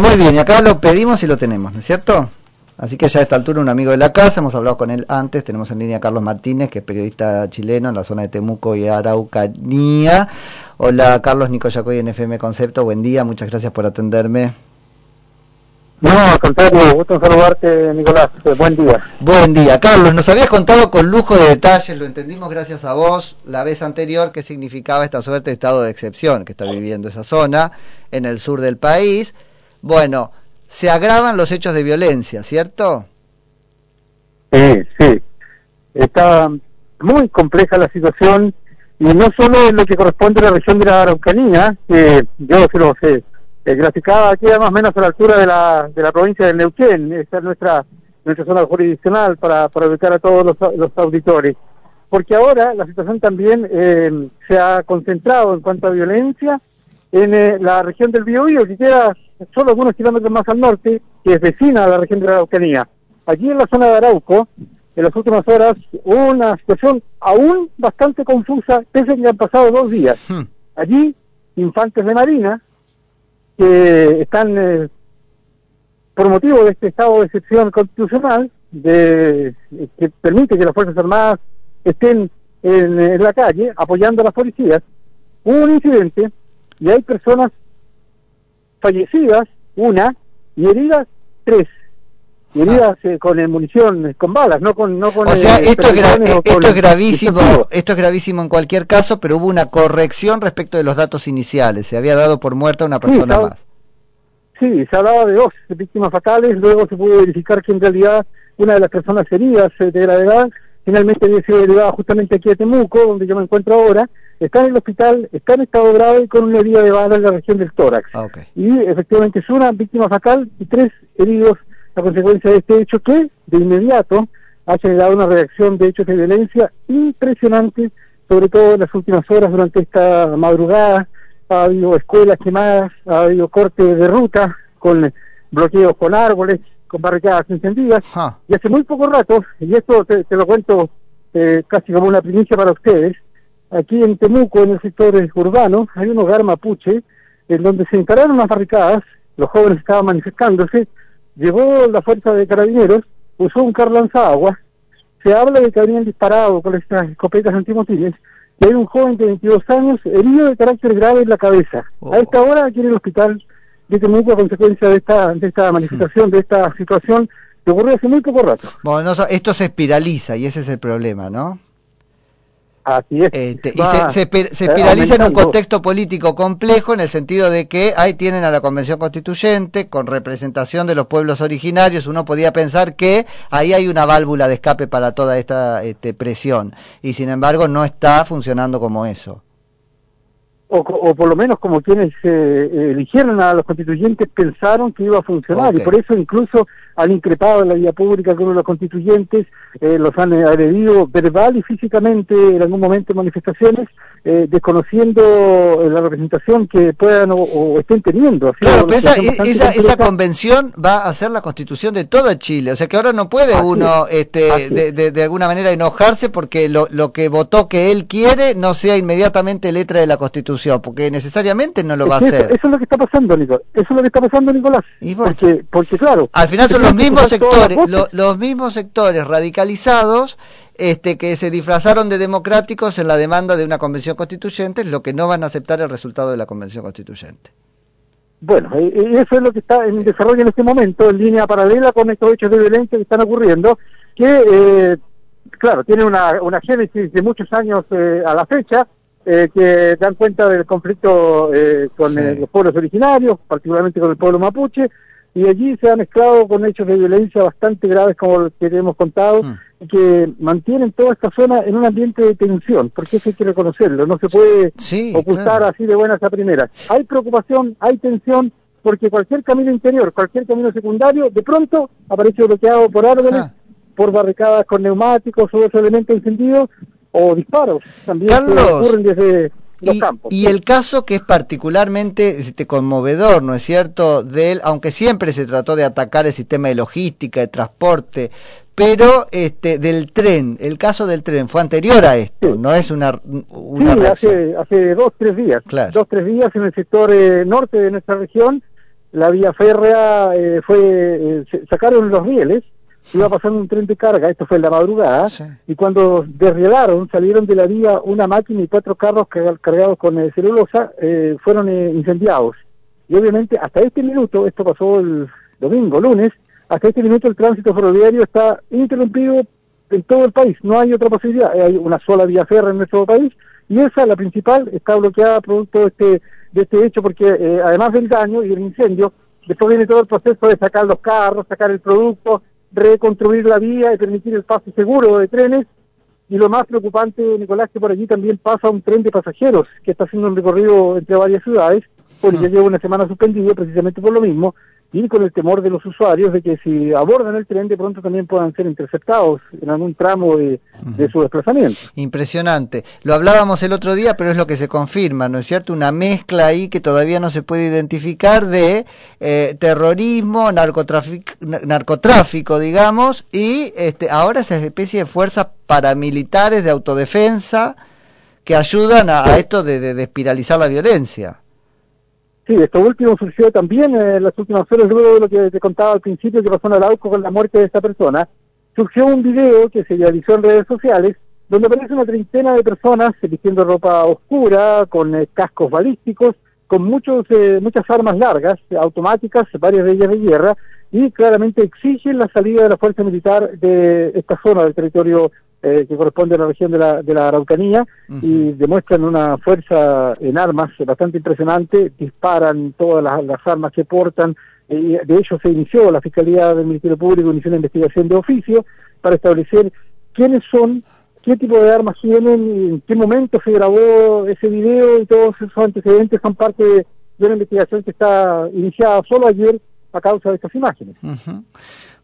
muy bien, y acá lo pedimos y lo tenemos, ¿no es cierto? Así que ya a esta altura un amigo de la casa, hemos hablado con él antes, tenemos en línea a Carlos Martínez, que es periodista chileno en la zona de Temuco y Araucanía. Hola Carlos Nico Yacoy en FM Concepto, buen día, muchas gracias por atenderme. No, al contrario, gusto saludarte, Nicolás. Eh, buen día. Buen día. Carlos, nos habías contado con lujo de detalles, lo entendimos gracias a vos, la vez anterior, qué significaba esta suerte de estado de excepción que está viviendo esa zona en el sur del país. Bueno, se agravan los hechos de violencia, ¿cierto? Sí, sí. Está muy compleja la situación y no solo en lo que corresponde a la región de la Araucanía, que yo se lo sé eh, graficada aquí más o menos a la altura de la, de la provincia de Neuquén. Esta es nuestra, nuestra zona jurisdiccional para, para ubicar a todos los, los auditores. Porque ahora la situación también eh, se ha concentrado en cuanto a violencia en eh, la región del Biobío, que queda solo algunos kilómetros más al norte, que es vecina a la región de la Araucanía. Allí en la zona de Arauco, en las últimas horas, hubo una situación aún bastante confusa, pese a que han pasado dos días. Hmm. Allí, infantes de Marina, que están eh, por motivo de este estado de excepción constitucional de, que permite que las Fuerzas Armadas estén en, la calle apoyando a las policías, hubo un incidente y hay personas fallecidas, una, y heridas, tres. Y heridas ah. eh, con munición, con balas, no con... No con o sea, esto, es, esto es gravísimo, esto es gravísimo en cualquier caso, pero hubo una corrección respecto de los datos iniciales. Se había dado por muerta una persona más. Sí, se hablaba de dos víctimas fatales, luego se pudo verificar que en realidad una de las personas heridas eh, de gravedad finalmente había sido derivada justamente aquí a Temuco, donde yo me encuentro ahora, está en el hospital, está en estado grave con una herida de bala en la región del tórax. Ah, y efectivamente es una víctima fatal y tres heridos a consecuencia de este hecho que de inmediato ha generado una reacción de hechos de violencia impresionante, sobre todo en las últimas horas durante esta madrugada, ha habido escuelas quemadas, ha habido cortes de ruta con bloqueos con árboles, con barricadas encendidas. Y hace muy poco rato, y esto te, lo cuento eh, casi como una primicia para ustedes, aquí en Temuco, en el sector urbano, hay un hogar mapuche en donde se instalaron las barricadas, los jóvenes estaban manifestándose, llegó la fuerza de carabineros, usó un carro lanzagua, se habla de que habían disparado con estas escopetas antimotines, y hay un joven de 22 años herido de carácter grave en la cabeza. A oh. esta hora aquí en el hospital de Temuco a consecuencia de esta, de esta manifestación, de esta situación que ocurrió hace muy poco rato. Bueno, esto se espiraliza y ese es el problema, ¿no? Así es. Este, y se, se, espiraliza en un contexto político complejo en el sentido de que ahí tienen a la Convención Constituyente con representación de los pueblos originarios. Uno podía pensar que ahí hay una válvula de escape para toda esta este, presión y sin embargo no está funcionando como eso o, por lo menos como quienes eh, eligieron a los constituyentes pensaron que iba a funcionar y por eso incluso han increpado en la vía pública con los constituyentes, eh, los han agredido verbal y físicamente en algún momento en manifestaciones, eh, desconociendo la representación que puedan o, estén teniendo. Claro, esa, esa, convención va a ser la constitución de toda Chile, o sea que ahora no puede uno este, de, de, alguna manera enojarse porque lo, lo que votó que él quiere no sea inmediatamente letra de la constitución, porque necesariamente no lo va a hacer. Eso es lo que está pasando, Nicolás. Eso es lo que está pasando, Nicolás. porque, porque claro. Al final son los mismos sectores, los mismos sectores radicalizados este, que se disfrazaron de democráticos en la demanda de una convención constituyente, lo que no van a aceptar el resultado de la convención constituyente. Bueno, eh, eh, eso es lo que está en desarrollo en este momento, en línea paralela con estos hechos de violencia que están ocurriendo, que, eh, claro, tiene una, una génesis de muchos años a la fecha, que dan cuenta del conflicto con los pueblos originarios, particularmente con el pueblo mapuche, y allí se han mezclado con hechos de violencia bastante graves como los que hemos contado mm. y que mantienen toda esta zona en un ambiente de tensión, porque eso hay que reconocerlo, no se puede ocultar así de buenas a primeras. Hay preocupación, hay tensión, porque cualquier camino interior, cualquier camino secundario, de pronto aparece bloqueado por árboles, ah. por barricadas con neumáticos o otros elementos encendidos, o disparos también ocurren desde y, el caso que es particularmente este, conmovedor, ¿no es cierto? De él, aunque siempre se trató de atacar el sistema de logística, de transporte, pero este del tren, el caso del tren fue anterior a esto, no es una, una sí, hace, hace dos, tres días, dos, tres días en el sector eh, norte de nuestra región, la vía férrea eh, fue, eh, sacaron los rieles, iba pasando un tren de carga, esto fue en la madrugada, y cuando desrielaron, salieron de la vía una máquina y cuatro carros cargados con celulosa, fueron incendiados. Y obviamente hasta este minuto, esto pasó el domingo, lunes, hasta este minuto el tránsito ferroviario está interrumpido en todo el país, no hay otra posibilidad, hay una sola vía férrea en nuestro país y esa, la principal, está bloqueada producto de este, de este hecho porque eh, además del daño y del incendio, después viene todo el proceso de sacar los carros, sacar el producto, reconstruir la vía y permitir el paso seguro de trenes. Y lo más preocupante, Nicolás, que por allí también pasa un tren de pasajeros que está haciendo un recorrido entre varias ciudades, porque ya lleva una semana suspendido precisamente por lo mismo, y con el temor de los usuarios de que si abordan el tren de pronto también puedan ser interceptados en algún tramo de, su desplazamiento. Impresionante. Lo hablábamos el otro día, pero es lo que se confirma, ¿no es cierto? Una mezcla ahí que todavía no se puede identificar de eh, terrorismo, narcotráfico, narcotráfico, digamos, y este, ahora esa especie de fuerzas paramilitares de autodefensa que ayudan a, esto de, de, de espiralizar la violencia. Sí, esto último surgió también en las últimas horas, luego de lo que te contaba al principio que pasó en Arauco con la muerte de esta persona. Surgió un video que se realizó en redes sociales donde aparece una treintena de personas vistiendo ropa oscura, con eh, cascos balísticos, con muchos, eh, muchas armas largas, automáticas, varias de ellas de guerra, y claramente exigen la salida de la fuerza militar de esta zona del territorio eh, que corresponde a la región de la, de la Araucanía y demuestran una fuerza en armas bastante impresionante, disparan todas las, armas que portan, y de hecho se inició, la Fiscalía del Ministerio Público inició una investigación de oficio para establecer quiénes son, qué tipo de armas tienen, en qué momento se grabó ese video y todos esos antecedentes son parte de, una investigación que está iniciada solo ayer a causa de estas imágenes.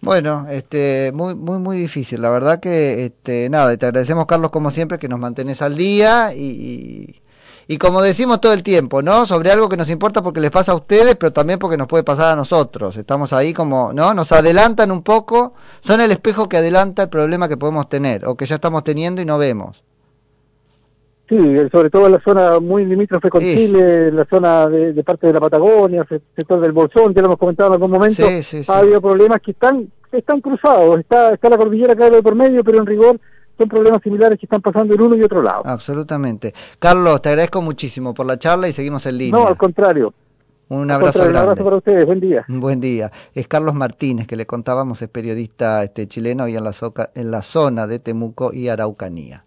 Bueno, este, muy, muy, muy difícil. La verdad que, este, nada, te agradecemos, Carlos, como siempre, que nos mantenés al día y, y, como decimos todo el tiempo, ¿no? Sobre algo que nos importa porque les pasa a ustedes, pero también porque nos puede pasar a nosotros. Estamos ahí como, ¿no? Nos adelantan un poco, son el espejo que adelanta el problema que podemos tener o que ya estamos teniendo y no vemos. Sí, sobre todo en la zona muy limítrofe con Chile, en la zona de, parte de la Patagonia, sector del Bolsón, ya lo hemos comentado en algún momento, ha habido problemas que están están cruzados, está, está la cordillera acá de por medio, pero en rigor son problemas similares que están pasando en uno y otro lado. Absolutamente. Carlos, te agradezco muchísimo por la charla y seguimos en línea. No, al contrario. Un abrazo grande. Un abrazo para ustedes, buen día. Buen día. Es Carlos Martínez, que le contábamos, es periodista este, chileno y en la, en la zona de Temuco y Araucanía.